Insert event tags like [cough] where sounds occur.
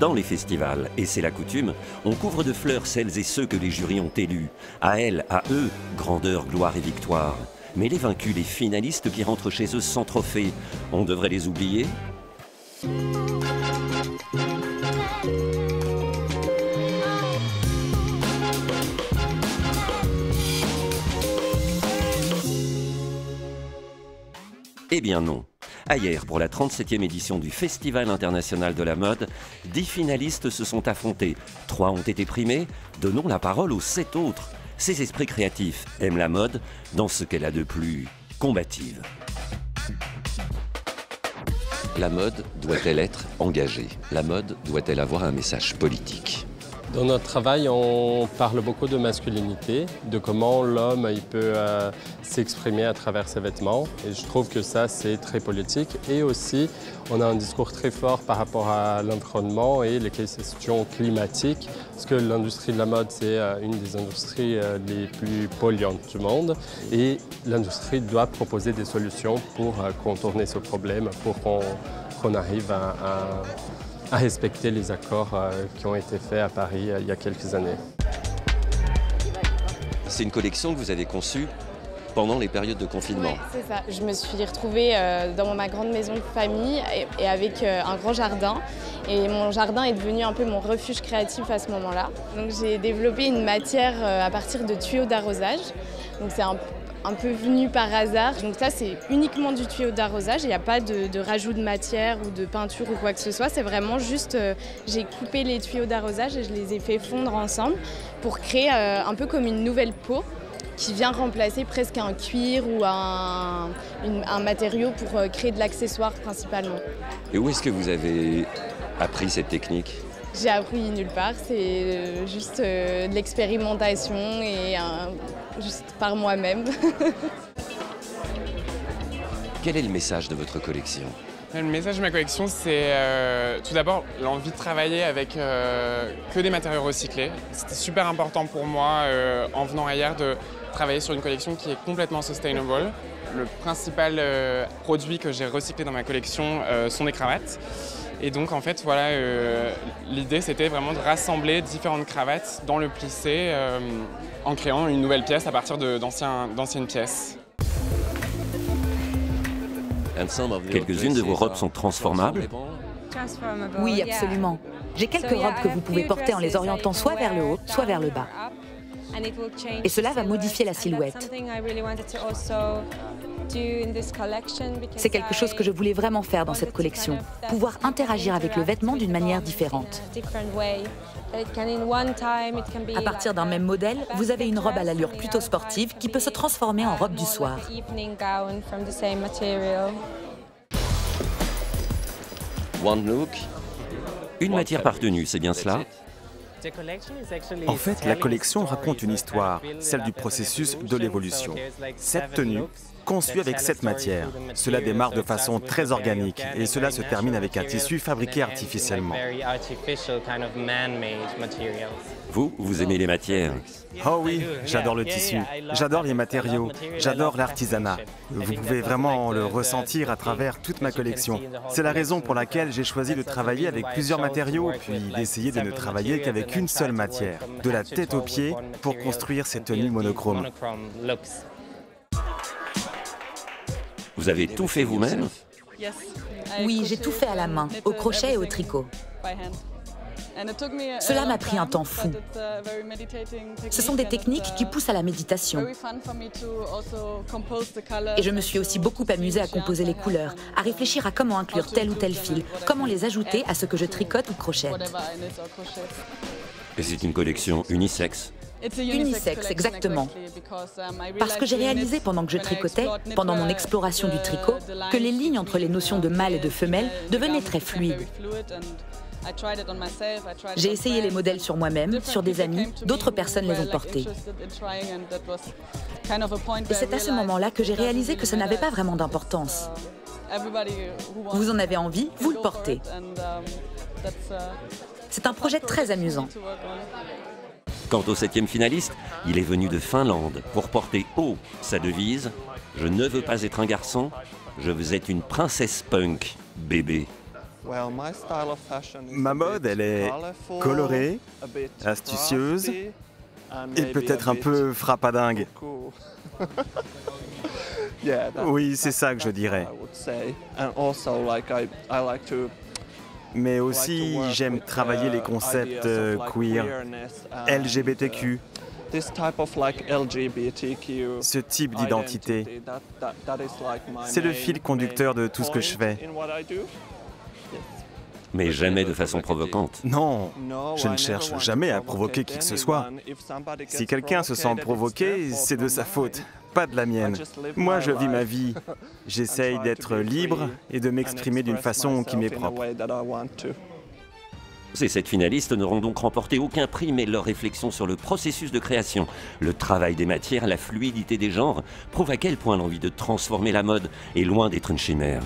Dans les festivals, et c'est la coutume, on couvre de fleurs celles et ceux que les jurys ont élus. À elles, à eux, grandeur, gloire et victoire. Mais les vaincus, les finalistes qui rentrent chez eux sans trophée, on devrait les oublier? Eh bien non. Hier, pour la 37e édition du Festival international de la mode, 10 finalistes se sont affrontés. Trois ont été primés. Donnons la parole aux sept autres. Ces esprits créatifs aiment la mode dans ce qu'elle a de plus combative. La mode doit-elle être engagée? La mode doit-elle avoir un message politique? Dans notre travail, on parle beaucoup de masculinité, de comment l'homme peut euh, s'exprimer à travers ses vêtements. Et je trouve que ça, c'est très politique. Et aussi, on a un discours très fort par rapport à l'environnement et les questions climatiques, parce que l'industrie de la mode, c'est euh, une des industries euh, les plus polluantes du monde. Et l'industrie doit proposer des solutions pour contourner ce problème, pour qu'on arrive à respecter les accords euh, qui ont été faits à Paris euh, il y a quelques années. C'est une collection que vous avez conçue pendant les périodes de confinement. c'est ça. Je me suis retrouvée euh, dans ma grande maison de famille et avec un grand jardin. Et mon jardin est devenu un peu mon refuge créatif à ce moment-là. Donc j'ai développé une matière à partir de tuyaux d'arrosage. Donc c'est un un peu venu par hasard. Donc ça, c'est uniquement du tuyau d'arrosage. Il n'y a pas de, rajout de matière ou de peinture ou quoi que ce soit. C'est vraiment juste, euh, j'ai coupé les tuyaux d'arrosage et je les ai fait fondre ensemble pour créer euh, un peu comme une nouvelle peau qui vient remplacer presque un cuir ou un, matériau pour euh, créer de l'accessoire principalement. Et où est-ce que vous avez appris cette technique? J'ai appris nulle part, c'est juste de l'expérimentation et juste par moi-même. [laughs] Quel est le message de votre collection? Le message de ma collection, c'est euh, tout d'abord l'envie de travailler avec euh, que des matériaux recyclés. C'était super important pour moi, euh, en venant hier, de travailler sur une collection qui est complètement sustainable. Le principal produit que j'ai recyclé dans ma collection sont des cravates. Et donc en fait voilà, euh, l'idée c'était vraiment de rassembler différentes cravates dans le plissé euh, en créant une nouvelle pièce à partir d'anciennes pièces. Quelques-unes de vos robes sont transformables Oui, absolument. J'ai quelques robes que vous pouvez porter en les orientant soit vers le haut, soit vers le bas. Et cela va modifier la silhouette. C'est quelque chose que je voulais vraiment faire dans cette collection, pouvoir interagir avec le vêtement d'une manière différente. À partir d'un même modèle, vous avez une robe à l'allure plutôt sportive qui peut se transformer en robe du soir. One look, une matière par tenue, c'est bien cela? En fait, la collection raconte une histoire, celle du processus de l'évolution. Cette tenue, conçue avec cette matière, cela démarre de façon très organique et cela se termine avec un tissu fabriqué artificiellement. Vous, vous aimez les matières Oh oui, j'adore le tissu, j'adore les matériaux, j'adore l'artisanat. Vous pouvez vraiment le ressentir à travers toute ma collection. C'est la raison pour laquelle j'ai choisi de travailler avec plusieurs matériaux, puis d'essayer de ne travailler qu'avec une seule matière, de la tête aux pieds, pour construire ces tenues monochromes. Vous avez tout fait vous-même Oui, j'ai tout fait à la main, au crochet et au tricot. Cela m'a pris un temps fou. Ce sont des techniques qui poussent à la méditation. Et je me suis aussi beaucoup amusée à composer les couleurs, à réfléchir à comment inclure tel ou tel fil, comment les ajouter à ce que je tricote ou crochette. Et c'est une collection unisexe Unisexe, exactement. Parce que j'ai réalisé pendant que je tricotais, pendant mon exploration du tricot, que les lignes entre les notions de mâle et de femelle devenaient très fluides. J'ai essayé les modèles sur moi-même, sur des amis, d'autres personnes les ont portés. Et c'est à ce moment-là que j'ai réalisé que ça n'avait pas vraiment d'importance. Vous en avez envie, vous le portez. C'est un projet très amusant. Quant au septième finaliste, il est venu de Finlande pour porter haut sa devise « Je ne veux pas être un garçon, je veux être une princesse punk, bébé ». Ma mode, elle est colorée, astucieuse et peut-être un peu frappadingue. [laughs] [laughs] Oui, c'est ça que je dirais. Mais aussi, j'aime travailler les concepts euh, queer, LGBTQ, ce type d'identité. C'est le fil conducteur de tout ce que je fais. Mais jamais de façon provocante. Non, je ne cherche jamais à provoquer qui que ce soit. Si quelqu'un se sent provoqué, c'est de sa faute, pas de la mienne. Moi, je vis ma vie. J'essaye [laughs] d'être libre et de m'exprimer d'une façon qui m'est propre. Ces sept finalistes n'auront donc remporté aucun prix, mais leur réflexion sur le processus de création, le travail des matières, la fluidité des genres, prouve à quel point l'envie de transformer la mode est loin d'être une chimère.